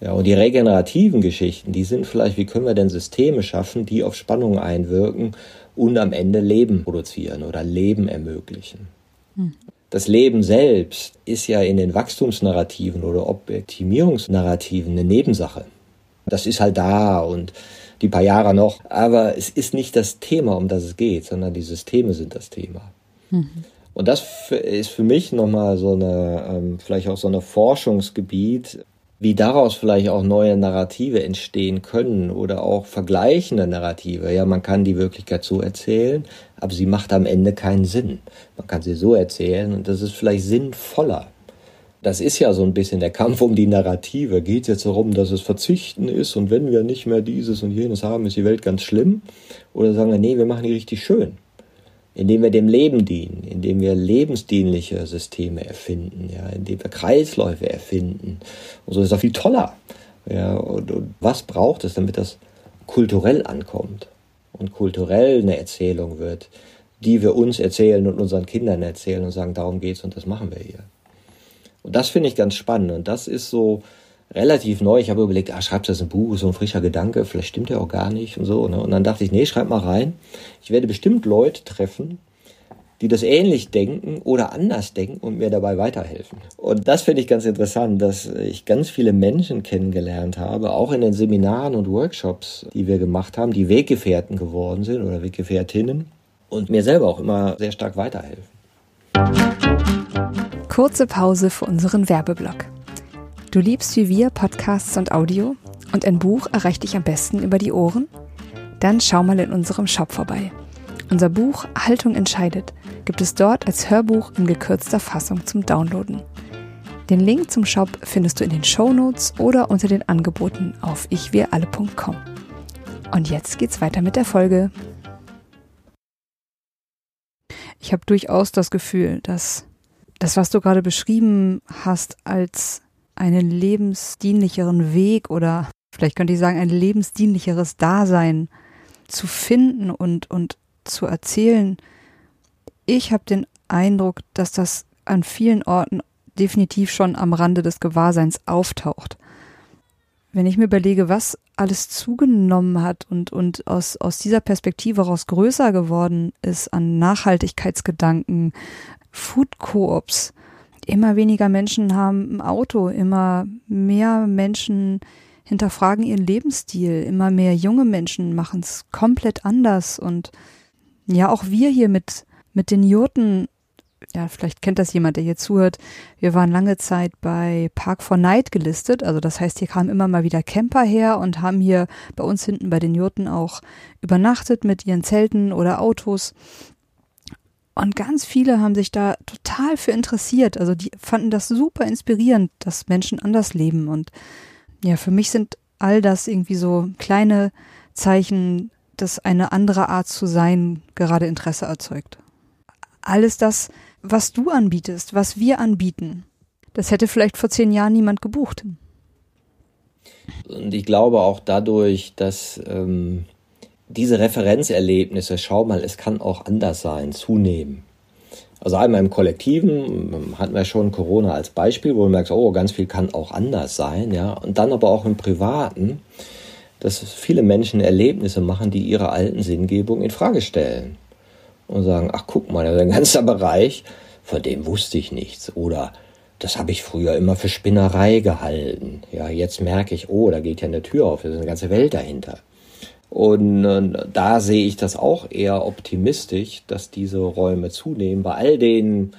Ja, und die regenerativen Geschichten, die sind vielleicht, wie können wir denn Systeme schaffen, die auf Spannung einwirken und am Ende Leben produzieren oder Leben ermöglichen. Hm das Leben selbst ist ja in den Wachstumsnarrativen oder Optimierungsnarrativen eine Nebensache. Das ist halt da und die paar Jahre noch. Aber es ist nicht das Thema, um das es geht, sondern die Systeme sind das Thema. Mhm. Und das ist für mich nochmal so eine, ähm, vielleicht auch so eine Forschungsgebiet, wie daraus vielleicht auch neue Narrative entstehen können oder auch vergleichende Narrative. Ja, man kann die Wirklichkeit so erzählen, aber sie macht am Ende keinen Sinn. Man kann sie so erzählen und das ist vielleicht sinnvoller. Das ist ja so ein bisschen der Kampf um die Narrative. Geht jetzt darum, dass es Verzichten ist und wenn wir nicht mehr dieses und jenes haben, ist die Welt ganz schlimm? Oder sagen wir, nee, wir machen die richtig schön indem wir dem Leben dienen, indem wir lebensdienliche Systeme erfinden, ja, indem wir Kreisläufe erfinden. Und so ist das viel toller. Ja, und, und was braucht es, damit das kulturell ankommt und kulturell eine Erzählung wird, die wir uns erzählen und unseren Kindern erzählen und sagen, darum geht's und das machen wir hier. Und das finde ich ganz spannend und das ist so relativ neu. Ich habe überlegt, ah, schreibst du das ein Buch, so ein frischer Gedanke, vielleicht stimmt der auch gar nicht und so. Ne? Und dann dachte ich, nee, schreib mal rein. Ich werde bestimmt Leute treffen, die das ähnlich denken oder anders denken und mir dabei weiterhelfen. Und das finde ich ganz interessant, dass ich ganz viele Menschen kennengelernt habe, auch in den Seminaren und Workshops, die wir gemacht haben, die Weggefährten geworden sind oder Weggefährtinnen und mir selber auch immer sehr stark weiterhelfen. Kurze Pause für unseren Werbeblock. Du liebst wie wir Podcasts und Audio? Und ein Buch erreicht dich am besten über die Ohren? Dann schau mal in unserem Shop vorbei. Unser Buch Haltung entscheidet gibt es dort als Hörbuch in gekürzter Fassung zum Downloaden. Den Link zum Shop findest du in den Show Notes oder unter den Angeboten auf ichwiralle.com. Und jetzt geht's weiter mit der Folge. Ich habe durchaus das Gefühl, dass das, was du gerade beschrieben hast, als einen lebensdienlicheren Weg oder vielleicht könnte ich sagen, ein lebensdienlicheres Dasein zu finden und, und zu erzählen. Ich habe den Eindruck, dass das an vielen Orten definitiv schon am Rande des Gewahrseins auftaucht. Wenn ich mir überlege, was alles zugenommen hat und, und aus, aus dieser Perspektive heraus größer geworden ist an Nachhaltigkeitsgedanken, Food Coops, immer weniger Menschen haben ein Auto, immer mehr Menschen hinterfragen ihren Lebensstil, immer mehr junge Menschen machen es komplett anders und ja, auch wir hier mit, mit den Jurten, ja, vielleicht kennt das jemand, der hier zuhört. Wir waren lange Zeit bei Park for Night gelistet. Also das heißt, hier kamen immer mal wieder Camper her und haben hier bei uns hinten bei den Jurten auch übernachtet mit ihren Zelten oder Autos. Und ganz viele haben sich da total für interessiert. Also die fanden das super inspirierend, dass Menschen anders leben. Und ja, für mich sind all das irgendwie so kleine Zeichen, dass eine andere Art zu sein gerade Interesse erzeugt. Alles das, was du anbietest, was wir anbieten, das hätte vielleicht vor zehn Jahren niemand gebucht. Und ich glaube auch dadurch, dass ähm, diese Referenzerlebnisse, schau mal, es kann auch anders sein, zunehmen. Also einmal im Kollektiven hatten wir schon Corona als Beispiel, wo du merkst, oh, ganz viel kann auch anders sein, ja. Und dann aber auch im Privaten, dass viele Menschen Erlebnisse machen, die ihre alten Sinngebung in Frage stellen. Und sagen, ach guck mal, das ist ein ganzer Bereich, von dem wusste ich nichts. Oder das habe ich früher immer für Spinnerei gehalten. Ja, jetzt merke ich, oh, da geht ja eine Tür auf, da ist eine ganze Welt dahinter. Und äh, da sehe ich das auch eher optimistisch, dass diese Räume zunehmen. Bei all den,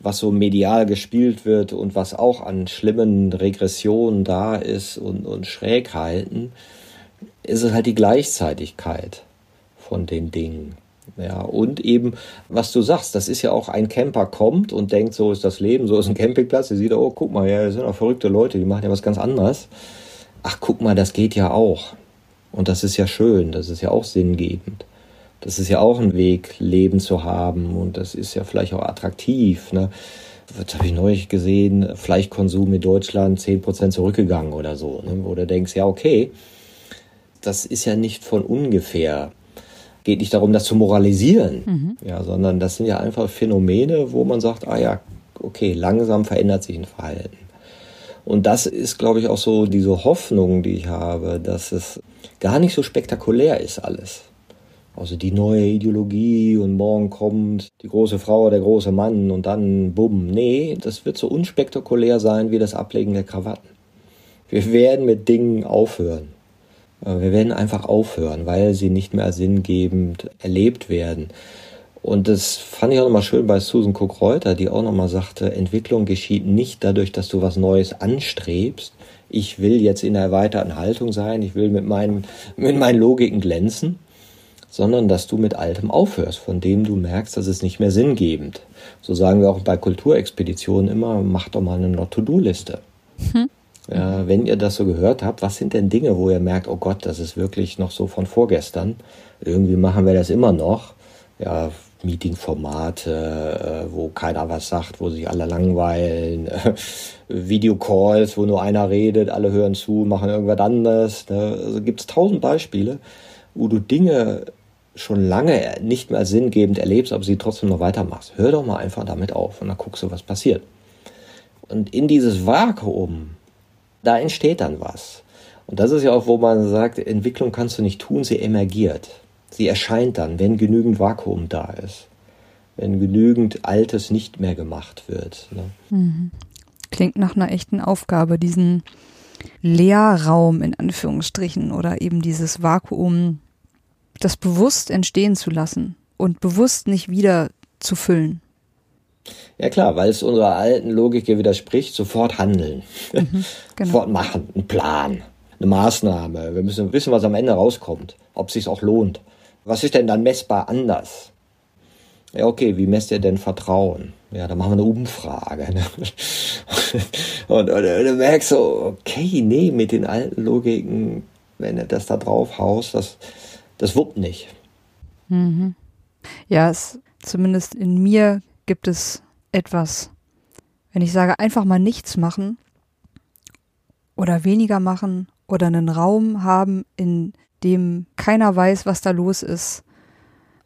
was so medial gespielt wird und was auch an schlimmen Regressionen da ist und, und Schrägheiten, ist es halt die Gleichzeitigkeit von den Dingen. Ja, und eben, was du sagst, das ist ja auch ein Camper kommt und denkt, so ist das Leben, so ist ein Campingplatz, der sieht, oh, guck mal, ja, das sind auch verrückte Leute, die machen ja was ganz anderes. Ach, guck mal, das geht ja auch. Und das ist ja schön, das ist ja auch sinngebend. Das ist ja auch ein Weg, Leben zu haben und das ist ja vielleicht auch attraktiv. Ne? Das habe ich neulich gesehen, Fleischkonsum in Deutschland 10% zurückgegangen oder so. Ne? Wo du denkst, ja, okay, das ist ja nicht von ungefähr. Geht nicht darum, das zu moralisieren, mhm. ja, sondern das sind ja einfach Phänomene, wo man sagt, ah ja, okay, langsam verändert sich ein Verhalten. Und das ist, glaube ich, auch so diese Hoffnung, die ich habe, dass es gar nicht so spektakulär ist alles. Also die neue Ideologie und morgen kommt die große Frau, der große Mann und dann bumm. Nee, das wird so unspektakulär sein wie das Ablegen der Krawatten. Wir werden mit Dingen aufhören. Wir werden einfach aufhören, weil sie nicht mehr sinngebend erlebt werden. Und das fand ich auch nochmal schön bei Susan Cook-Reuter, die auch nochmal sagte, Entwicklung geschieht nicht dadurch, dass du was Neues anstrebst. Ich will jetzt in der erweiterten Haltung sein, ich will mit meinen, mit meinen Logiken glänzen, sondern dass du mit Altem aufhörst, von dem du merkst, dass es nicht mehr sinngebend. So sagen wir auch bei Kulturexpeditionen immer, mach doch mal eine Not-to-Do-Liste. Hm. Ja, wenn ihr das so gehört habt, was sind denn Dinge, wo ihr merkt, oh Gott, das ist wirklich noch so von vorgestern. Irgendwie machen wir das immer noch. Ja, Meeting-Formate, äh, wo keiner was sagt, wo sich alle langweilen, Videocalls, wo nur einer redet, alle hören zu, machen irgendwas anderes. Ne? Also gibt es tausend Beispiele, wo du Dinge schon lange nicht mehr sinngebend erlebst, aber sie trotzdem noch weitermachst. Hör doch mal einfach damit auf und dann guckst du, was passiert. Und in dieses Vakuum, da entsteht dann was. Und das ist ja auch, wo man sagt, Entwicklung kannst du nicht tun, sie emergiert. Sie erscheint dann, wenn genügend Vakuum da ist, wenn genügend Altes nicht mehr gemacht wird. Ne? Mhm. Klingt nach einer echten Aufgabe, diesen Leerraum in Anführungsstrichen oder eben dieses Vakuum, das bewusst entstehen zu lassen und bewusst nicht wieder zu füllen. Ja klar, weil es unserer alten Logik widerspricht, sofort handeln, mhm, genau. sofort machen, einen Plan. eine Maßnahme. Wir müssen wissen, was am Ende rauskommt, ob es sich auch lohnt. Was ist denn dann messbar anders? Ja, okay, wie messt ihr denn Vertrauen? Ja, da machen wir eine Umfrage. Ne? Und, und, und, du merkst so, okay, nee, mit den alten Logiken, wenn du das da drauf haust, das, das wuppt nicht. Mhm. Ja, es, zumindest in mir gibt es etwas, wenn ich sage, einfach mal nichts machen oder weniger machen oder einen Raum haben, in dem keiner weiß, was da los ist,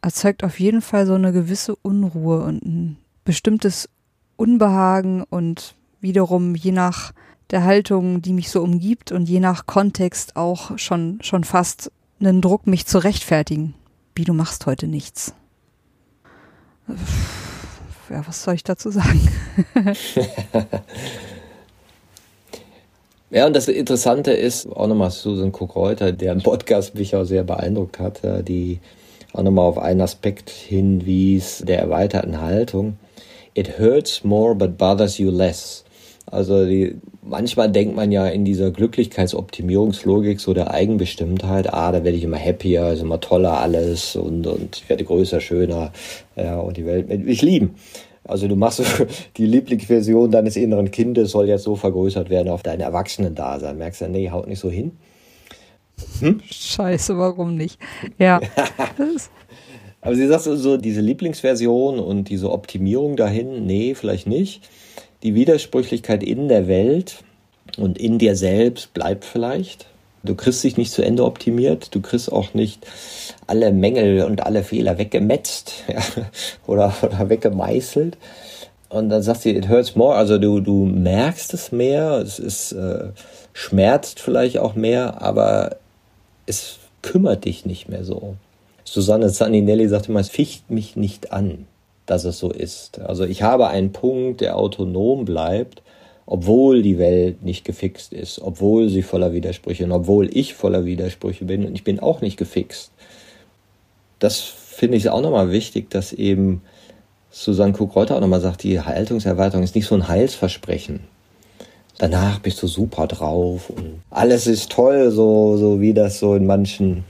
erzeugt auf jeden Fall so eine gewisse Unruhe und ein bestimmtes Unbehagen und wiederum je nach der Haltung, die mich so umgibt und je nach Kontext auch schon, schon fast einen Druck, mich zu rechtfertigen. Wie du machst heute nichts. Ja, was soll ich dazu sagen? ja, und das Interessante ist auch nochmal Susan Cook-Reuter, der im Podcast mich auch sehr beeindruckt hat, die auch nochmal auf einen Aspekt hinwies der erweiterten Haltung. It hurts more but bothers you less. Also die, manchmal denkt man ja in dieser Glücklichkeitsoptimierungslogik so der Eigenbestimmtheit, ah, da werde ich immer happier, ist immer toller alles und, und ich werde größer, schöner ja, und die Welt mit mich lieben. Also du machst die Lieblingsversion deines inneren Kindes soll jetzt so vergrößert werden auf dein Erwachsenendasein. Merkst du, nee, haut nicht so hin. Hm? Scheiße, warum nicht? Ja. Aber sie sagt so, diese Lieblingsversion und diese Optimierung dahin, nee, vielleicht nicht die Widersprüchlichkeit in der Welt und in dir selbst bleibt vielleicht. Du kriegst dich nicht zu Ende optimiert, du kriegst auch nicht alle Mängel und alle Fehler weggemetzt ja, oder, oder weggemeißelt. Und dann sagt sie, it hurts more, also du, du merkst es mehr, es ist, äh, schmerzt vielleicht auch mehr, aber es kümmert dich nicht mehr so. Susanne Zaninelli sagt immer, es ficht mich nicht an dass es so ist. Also ich habe einen Punkt, der autonom bleibt, obwohl die Welt nicht gefixt ist, obwohl sie voller Widersprüche und obwohl ich voller Widersprüche bin und ich bin auch nicht gefixt. Das finde ich auch nochmal wichtig, dass eben Susanne Kuck-Reuter auch nochmal sagt, die Haltungserweiterung ist nicht so ein Heilsversprechen. Danach bist du super drauf und alles ist toll, so, so wie das so in manchen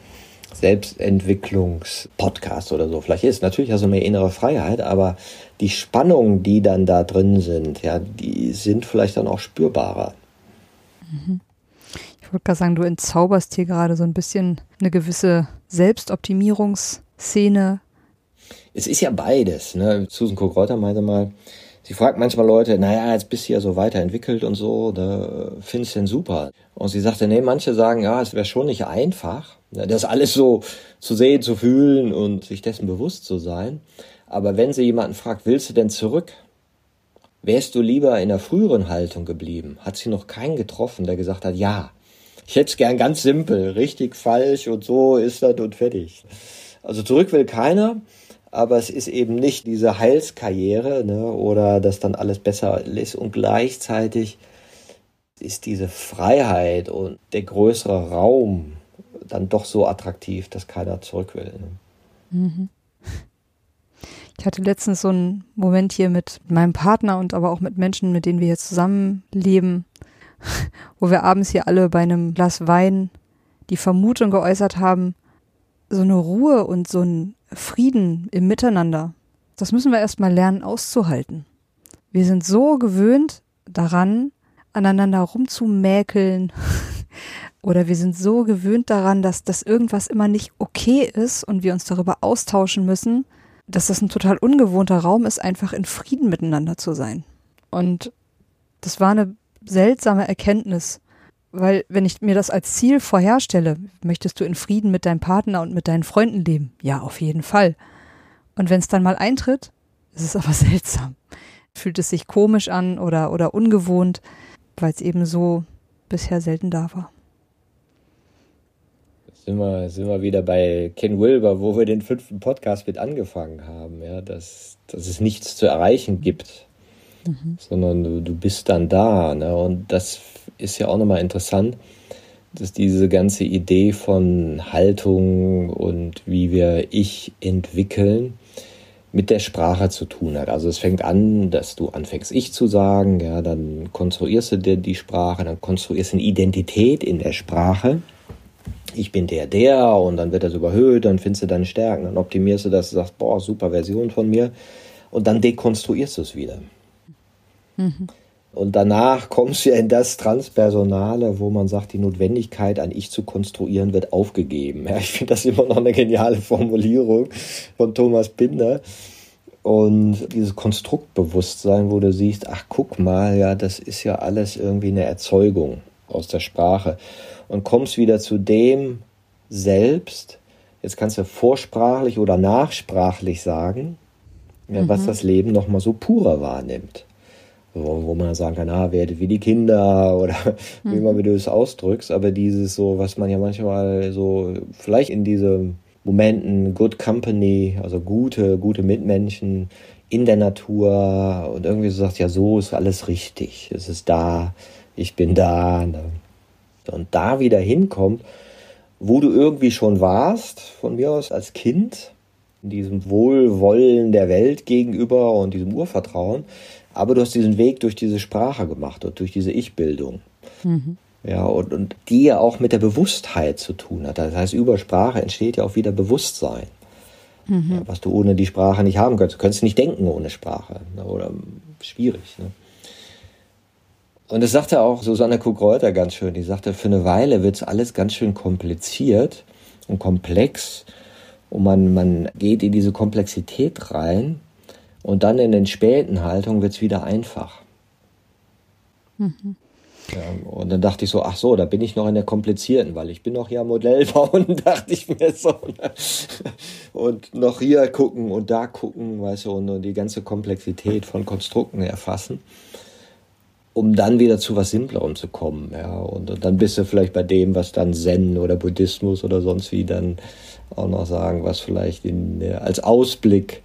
Selbstentwicklungspodcast oder so vielleicht ist. Natürlich hast du mehr innere Freiheit, aber die Spannungen, die dann da drin sind, ja, die sind vielleicht dann auch spürbarer. Mhm. Ich wollte gerade sagen, du entzauberst hier gerade so ein bisschen eine gewisse Selbstoptimierungsszene. Es ist ja beides. Ne? Susan Koch-Reuter meinte mal, sie fragt manchmal Leute, naja, jetzt bist du ja so weiterentwickelt und so, da findest du denn super. Und sie sagte, nee, manche sagen, ja, es wäre schon nicht einfach, das alles so zu sehen, zu fühlen und sich dessen bewusst zu sein. Aber wenn sie jemanden fragt, willst du denn zurück? Wärst du lieber in der früheren Haltung geblieben? Hat sie noch keinen getroffen, der gesagt hat, ja, ich hätte es gern ganz simpel, richtig, falsch und so ist das und fertig. Also zurück will keiner, aber es ist eben nicht diese Heilskarriere ne, oder dass dann alles besser ist und gleichzeitig ist diese Freiheit und der größere Raum dann doch so attraktiv, dass keiner zurück will. Ne? Mhm. Ich hatte letztens so einen Moment hier mit meinem Partner und aber auch mit Menschen, mit denen wir hier zusammenleben, wo wir abends hier alle bei einem Glas Wein die Vermutung geäußert haben, so eine Ruhe und so ein Frieden im Miteinander, das müssen wir erstmal lernen auszuhalten. Wir sind so gewöhnt daran, aneinander rumzumäkeln oder wir sind so gewöhnt daran, dass das irgendwas immer nicht okay ist und wir uns darüber austauschen müssen, dass das ein total ungewohnter Raum ist, einfach in Frieden miteinander zu sein. Und das war eine seltsame Erkenntnis, weil wenn ich mir das als Ziel vorherstelle, möchtest du in Frieden mit deinem Partner und mit deinen Freunden leben? Ja, auf jeden Fall. Und wenn es dann mal eintritt, ist es aber seltsam. Fühlt es sich komisch an oder, oder ungewohnt, weil es eben so bisher selten da war. Sind wir, sind wir wieder bei Ken Wilber, wo wir den fünften Podcast mit angefangen haben, ja, dass, dass es nichts zu erreichen gibt, mhm. sondern du, du bist dann da. Ne? Und das ist ja auch nochmal interessant, dass diese ganze Idee von Haltung und wie wir Ich entwickeln, mit der Sprache zu tun hat. Also es fängt an, dass du anfängst ich zu sagen, ja, dann konstruierst du dir die Sprache, dann konstruierst du eine Identität in der Sprache. Ich bin der, der und dann wird das überhöht, dann findest du deine Stärken, dann optimierst du das, sagst, boah, super Version von mir und dann dekonstruierst du es wieder. Mhm. Und danach kommst du ja in das Transpersonale, wo man sagt, die Notwendigkeit, ein Ich zu konstruieren, wird aufgegeben. Ja, ich finde das immer noch eine geniale Formulierung von Thomas Binder. Und dieses Konstruktbewusstsein, wo du siehst, ach guck mal, ja, das ist ja alles irgendwie eine Erzeugung aus der Sprache. Und kommst wieder zu dem selbst, jetzt kannst du vorsprachlich oder nachsprachlich sagen, ja, mhm. was das Leben nochmal so purer wahrnimmt wo, wo man sagen kann, ah, werdet wie die Kinder oder mhm. wie immer wie du es ausdrückst, aber dieses so, was man ja manchmal so vielleicht in diesen Momenten Good Company, also gute, gute Mitmenschen in der Natur und irgendwie so sagt, ja, so ist alles richtig, es ist da, ich bin da. Ne? Und da wieder hinkommt, wo du irgendwie schon warst, von mir aus als Kind, in diesem Wohlwollen der Welt gegenüber und diesem Urvertrauen, aber du hast diesen Weg durch diese Sprache gemacht und durch diese Ich-Bildung. Mhm. Ja, und, und die ja auch mit der Bewusstheit zu tun hat. Das heißt, über Sprache entsteht ja auch wieder Bewusstsein. Mhm. Ja, was du ohne die Sprache nicht haben könntest. Du könntest nicht denken ohne Sprache. Ne, oder schwierig. Ne? Und das sagte auch Susanne Kuck-Reuter ganz schön. Die sagte, für eine Weile wird es alles ganz schön kompliziert und komplex. Und man, man geht in diese Komplexität rein und dann in den späten Haltungen wird es wieder einfach. Mhm. Ja, und dann dachte ich so, ach so, da bin ich noch in der komplizierten, weil ich bin noch hier Modellbauen, dachte ich mir so. Ne? Und noch hier gucken und da gucken, weißt du, und die ganze Komplexität von Konstrukten erfassen, um dann wieder zu was Simplerem zu kommen. Ja, und dann bist du vielleicht bei dem, was dann Zen oder Buddhismus oder sonst wie dann auch noch sagen, was vielleicht in als Ausblick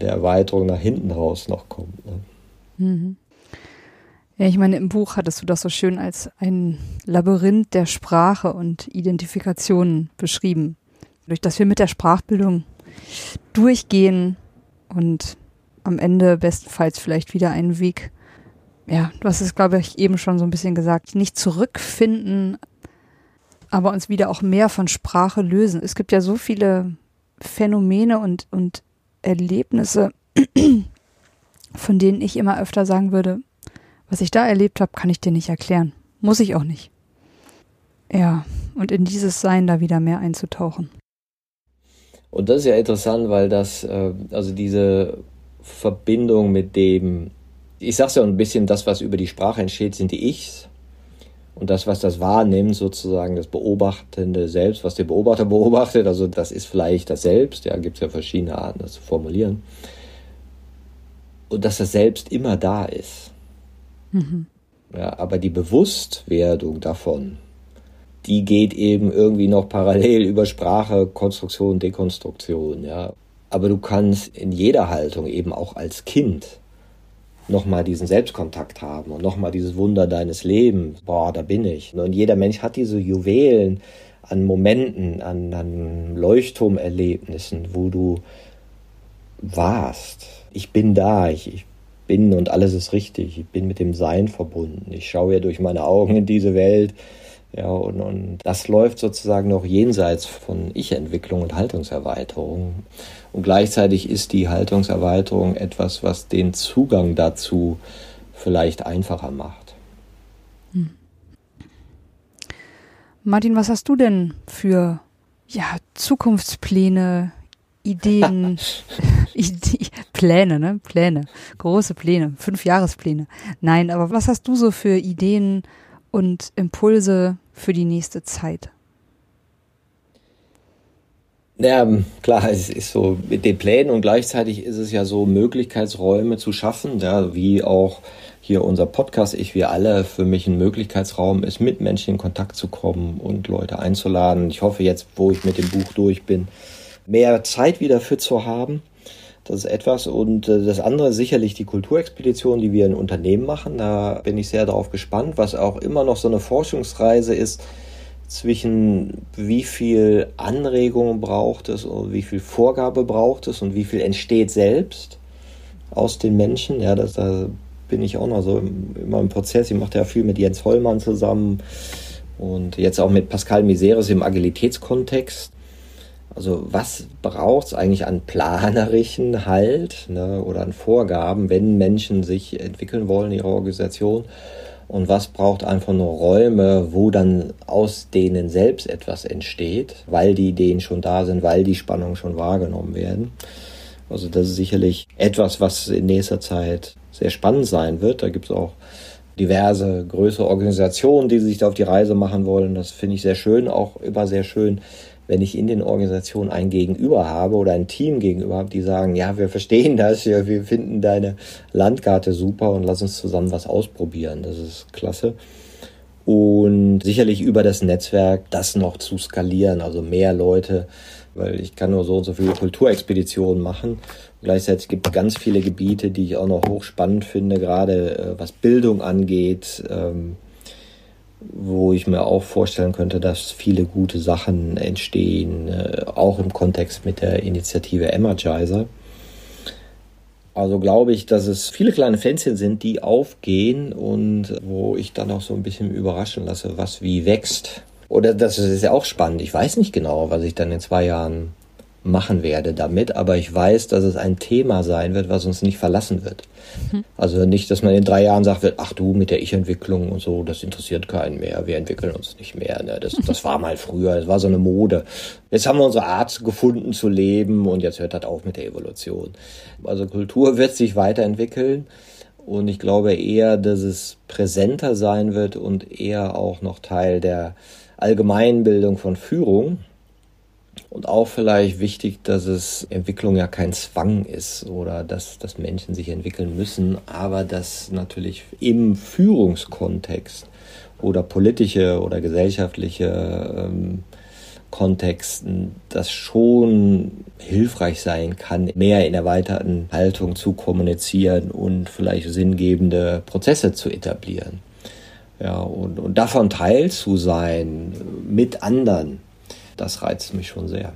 der Erweiterung nach hinten raus noch kommt. Ne? Mhm. Ja, ich meine, im Buch hattest du das so schön als ein Labyrinth der Sprache und Identifikationen beschrieben, durch das wir mit der Sprachbildung durchgehen und am Ende bestenfalls vielleicht wieder einen Weg, ja, du hast es, glaube ich, eben schon so ein bisschen gesagt, nicht zurückfinden aber uns wieder auch mehr von Sprache lösen. Es gibt ja so viele Phänomene und, und Erlebnisse, von denen ich immer öfter sagen würde, was ich da erlebt habe, kann ich dir nicht erklären. Muss ich auch nicht. Ja, und in dieses Sein da wieder mehr einzutauchen. Und das ist ja interessant, weil das, äh, also diese Verbindung mit dem, ich sag's ja ein bisschen, das, was über die Sprache entsteht, sind die Ichs. Und das, was das wahrnimmt, sozusagen das beobachtende Selbst, was der Beobachter beobachtet, also das ist vielleicht das Selbst, ja, gibt es ja verschiedene Arten, das zu formulieren. Und dass das Selbst immer da ist. Mhm. Ja, aber die Bewusstwerdung davon, die geht eben irgendwie noch parallel über Sprache, Konstruktion, Dekonstruktion, ja. Aber du kannst in jeder Haltung eben auch als Kind nochmal diesen Selbstkontakt haben und nochmal dieses Wunder deines Lebens. Boah, da bin ich. Und jeder Mensch hat diese Juwelen an Momenten, an, an Leuchtturmerlebnissen, wo du warst. Ich bin da, ich, ich bin und alles ist richtig. Ich bin mit dem Sein verbunden. Ich schaue ja durch meine Augen in diese Welt. Ja, und, und das läuft sozusagen noch jenseits von Ich-Entwicklung und Haltungserweiterung. Und gleichzeitig ist die Haltungserweiterung etwas, was den Zugang dazu vielleicht einfacher macht. Hm. Martin, was hast du denn für ja, Zukunftspläne, Ideen, Pläne, ne? Pläne, große Pläne, Fünfjahrespläne. Nein, aber was hast du so für Ideen und Impulse für die nächste Zeit? Ja, klar, es ist so mit den Plänen und gleichzeitig ist es ja so, Möglichkeitsräume zu schaffen, ja, wie auch hier unser Podcast, ich, wir alle, für mich ein Möglichkeitsraum ist, mit Menschen in Kontakt zu kommen und Leute einzuladen. Ich hoffe jetzt, wo ich mit dem Buch durch bin, mehr Zeit wieder für zu haben. Das ist etwas. Und äh, das andere sicherlich die Kulturexpedition, die wir in Unternehmen machen. Da bin ich sehr darauf gespannt, was auch immer noch so eine Forschungsreise ist zwischen wie viel Anregung braucht es und wie viel Vorgabe braucht es und wie viel entsteht selbst aus den Menschen. Ja, das, da bin ich auch noch so immer im Prozess. Ich mache ja viel mit Jens Hollmann zusammen und jetzt auch mit Pascal Miseres im Agilitätskontext. Also was braucht es eigentlich an planerischen Halt ne, oder an Vorgaben, wenn Menschen sich entwickeln wollen, ihre Organisation? Und was braucht einfach nur Räume, wo dann aus denen selbst etwas entsteht, weil die Ideen schon da sind, weil die Spannungen schon wahrgenommen werden? Also das ist sicherlich etwas, was in nächster Zeit sehr spannend sein wird. Da gibt es auch diverse größere Organisationen, die sich da auf die Reise machen wollen. Das finde ich sehr schön, auch immer sehr schön, wenn ich in den Organisationen ein Gegenüber habe oder ein Team gegenüber habe, die sagen, ja, wir verstehen das, ja, wir finden deine Landkarte super und lass uns zusammen was ausprobieren. Das ist klasse. Und sicherlich über das Netzwerk das noch zu skalieren, also mehr Leute, weil ich kann nur so und so viele Kulturexpeditionen machen. Gleichzeitig gibt es ganz viele Gebiete, die ich auch noch hochspannend finde, gerade äh, was Bildung angeht. Ähm, wo ich mir auch vorstellen könnte, dass viele gute Sachen entstehen, äh, auch im Kontext mit der Initiative Energizer. Also glaube ich, dass es viele kleine Fenster sind, die aufgehen und wo ich dann auch so ein bisschen überraschen lasse, was wie wächst. Oder das ist ja auch spannend. Ich weiß nicht genau, was ich dann in zwei Jahren machen werde damit, aber ich weiß, dass es ein Thema sein wird, was uns nicht verlassen wird. Mhm. Also nicht, dass man in drei Jahren sagt, ach du mit der Ich-Entwicklung und so, das interessiert keinen mehr, wir entwickeln uns nicht mehr. Ne? Das, das war mal früher, das war so eine Mode. Jetzt haben wir unsere Art gefunden zu leben und jetzt hört das auf mit der Evolution. Also Kultur wird sich weiterentwickeln und ich glaube eher, dass es präsenter sein wird und eher auch noch Teil der Allgemeinbildung von Führung und auch vielleicht wichtig, dass es Entwicklung ja kein Zwang ist oder dass, dass Menschen sich entwickeln müssen, aber dass natürlich im Führungskontext oder politische oder gesellschaftliche ähm, Kontexten das schon hilfreich sein kann, mehr in erweiterten Haltung zu kommunizieren und vielleicht sinngebende Prozesse zu etablieren. Ja, und, und davon Teil zu sein mit anderen, das reizt mich schon sehr.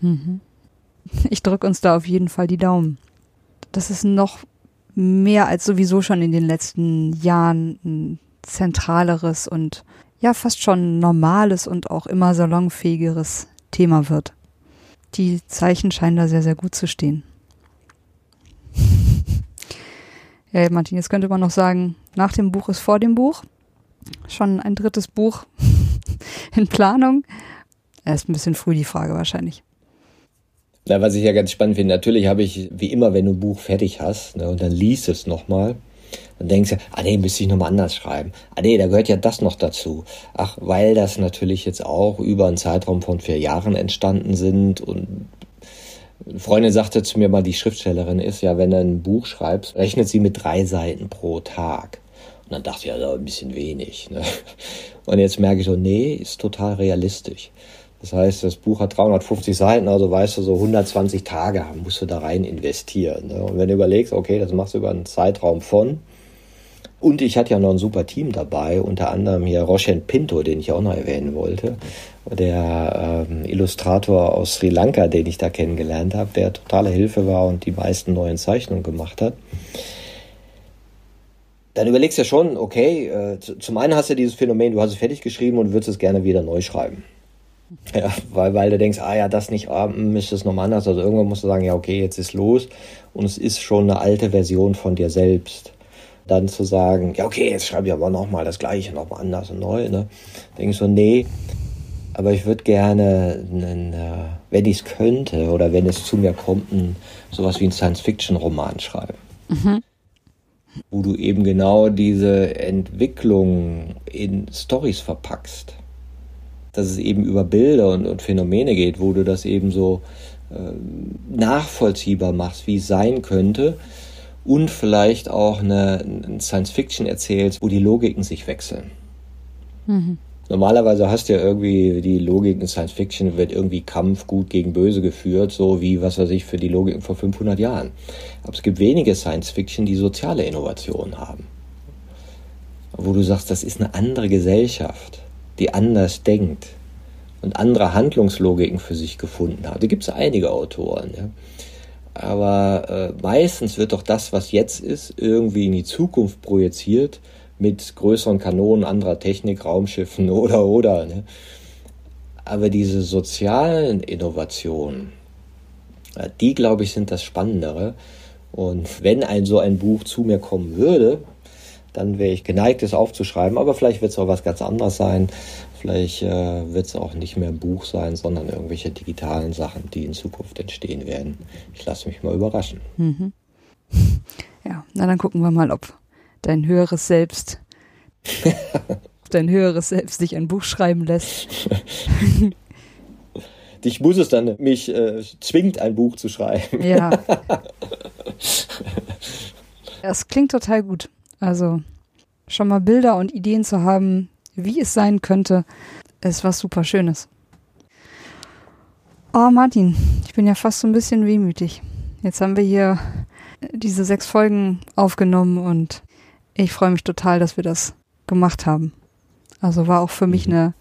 Mhm. Ich drücke uns da auf jeden Fall die Daumen. Das ist noch mehr als sowieso schon in den letzten Jahren ein zentraleres und ja fast schon normales und auch immer salonfähigeres Thema wird. Die Zeichen scheinen da sehr, sehr gut zu stehen. ja, Martin, jetzt könnte man noch sagen, nach dem Buch ist vor dem Buch. Schon ein drittes Buch in Planung. Erst ein bisschen früh die Frage wahrscheinlich. Na, was ich ja ganz spannend finde, natürlich habe ich, wie immer, wenn du ein Buch fertig hast ne, und dann liest es nochmal, dann denkst du, ah nee, müsste ich nochmal anders schreiben. Ah nee, da gehört ja das noch dazu. Ach, weil das natürlich jetzt auch über einen Zeitraum von vier Jahren entstanden sind und eine Freundin sagte zu mir mal, die Schriftstellerin ist ja, wenn du ein Buch schreibst, rechnet sie mit drei Seiten pro Tag. Und dann dachte ich, ja, ist ein bisschen wenig. Ne? Und jetzt merke ich so, nee, ist total realistisch. Das heißt, das Buch hat 350 Seiten, also weißt du, so 120 Tage musst du da rein investieren. Ne? Und wenn du überlegst, okay, das machst du über einen Zeitraum von. Und ich hatte ja noch ein super Team dabei, unter anderem hier Roshan Pinto, den ich auch noch erwähnen wollte, der ähm, Illustrator aus Sri Lanka, den ich da kennengelernt habe, der totale Hilfe war und die meisten neuen Zeichnungen gemacht hat dann überlegst du ja schon, okay, äh, zum einen hast du dieses Phänomen, du hast es fertig geschrieben und würdest es gerne wieder neu schreiben. Ja, weil, weil du denkst, ah ja, das nicht, ah, müsste es nochmal anders. Also irgendwann musst du sagen, ja, okay, jetzt ist los und es ist schon eine alte Version von dir selbst. Dann zu sagen, ja, okay, jetzt schreibe ich aber nochmal das Gleiche, nochmal anders und neu. Ne? Denkst du, nee, aber ich würde gerne, einen, äh, wenn ich es könnte oder wenn es zu mir kommt, ein, sowas wie einen Science-Fiction-Roman schreiben. Mhm. Wo du eben genau diese Entwicklung in Stories verpackst dass es eben über Bilder und, und Phänomene geht, wo du das eben so äh, nachvollziehbar machst, wie es sein könnte und vielleicht auch eine, eine Science Fiction erzählst, wo die Logiken sich wechseln. Mhm. Normalerweise hast du ja irgendwie die Logik in Science Fiction wird irgendwie Kampf gut gegen böse geführt, so wie was weiß ich für die Logiken vor 500 Jahren. Aber es gibt wenige Science Fiction, die soziale Innovationen haben. Wo du sagst, das ist eine andere Gesellschaft die anders denkt und andere Handlungslogiken für sich gefunden hat. Da gibt es einige Autoren. Ja. Aber äh, meistens wird doch das, was jetzt ist, irgendwie in die Zukunft projiziert mit größeren Kanonen, anderer Technik, Raumschiffen oder oder. Ne? Aber diese sozialen Innovationen, die glaube ich sind das Spannendere. Und wenn ein so ein Buch zu mir kommen würde, dann wäre ich geneigt, es aufzuschreiben. Aber vielleicht wird es auch was ganz anderes sein. Vielleicht äh, wird es auch nicht mehr ein Buch sein, sondern irgendwelche digitalen Sachen, die in Zukunft entstehen werden. Ich lasse mich mal überraschen. Mhm. Ja, na dann gucken wir mal, ob dein höheres Selbst, dein höheres Selbst dich ein Buch schreiben lässt. Dich muss es dann mich äh, zwingt, ein Buch zu schreiben. Ja. Es klingt total gut. Also schon mal Bilder und Ideen zu haben, wie es sein könnte, ist was super Schönes. Oh, Martin, ich bin ja fast so ein bisschen wehmütig. Jetzt haben wir hier diese sechs Folgen aufgenommen und ich freue mich total, dass wir das gemacht haben. Also war auch für mich mhm. eine,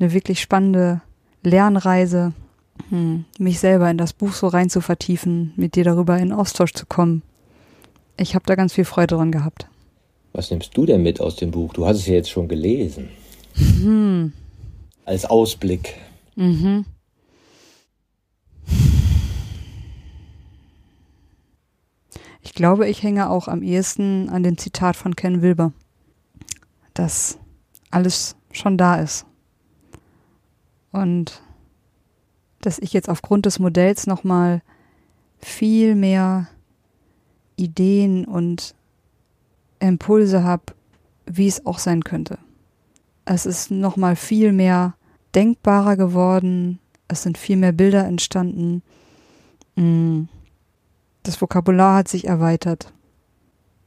eine wirklich spannende Lernreise, hm, mich selber in das Buch so rein zu vertiefen, mit dir darüber in Austausch zu kommen. Ich habe da ganz viel Freude dran gehabt. Was nimmst du denn mit aus dem Buch? Du hast es ja jetzt schon gelesen. Mhm. Als Ausblick. Mhm. Ich glaube, ich hänge auch am ehesten an dem Zitat von Ken Wilber, dass alles schon da ist. Und dass ich jetzt aufgrund des Modells nochmal viel mehr Ideen und Impulse habe, wie es auch sein könnte. Es ist nochmal viel mehr denkbarer geworden, es sind viel mehr Bilder entstanden, mm. das Vokabular hat sich erweitert.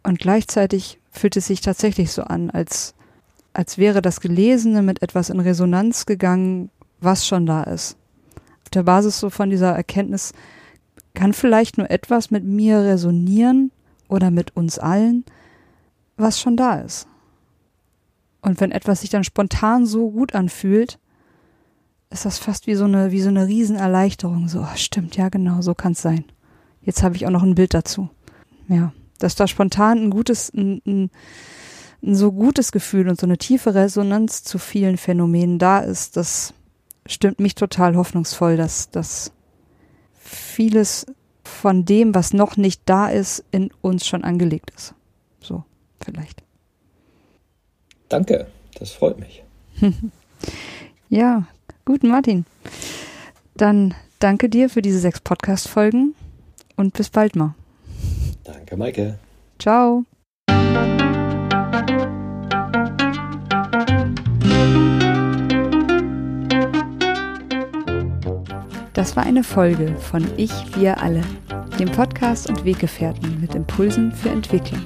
Und gleichzeitig fühlt es sich tatsächlich so an, als, als wäre das Gelesene mit etwas in Resonanz gegangen, was schon da ist. Auf der Basis so von dieser Erkenntnis kann vielleicht nur etwas mit mir resonieren oder mit uns allen, was schon da ist. Und wenn etwas sich dann spontan so gut anfühlt, ist das fast wie so eine, wie so eine Riesenerleichterung. So, oh, stimmt, ja, genau, so kann es sein. Jetzt habe ich auch noch ein Bild dazu. Ja, dass da spontan ein gutes, ein, ein, ein so gutes Gefühl und so eine tiefe Resonanz zu vielen Phänomenen da ist, das stimmt mich total hoffnungsvoll, dass, dass vieles von dem, was noch nicht da ist, in uns schon angelegt ist. So vielleicht. Danke, das freut mich. ja, gut, Martin. Dann danke dir für diese sechs Podcast-Folgen und bis bald mal. Danke, Maike. Ciao. Das war eine Folge von Ich, wir alle, dem Podcast und Weggefährten mit Impulsen für Entwicklung.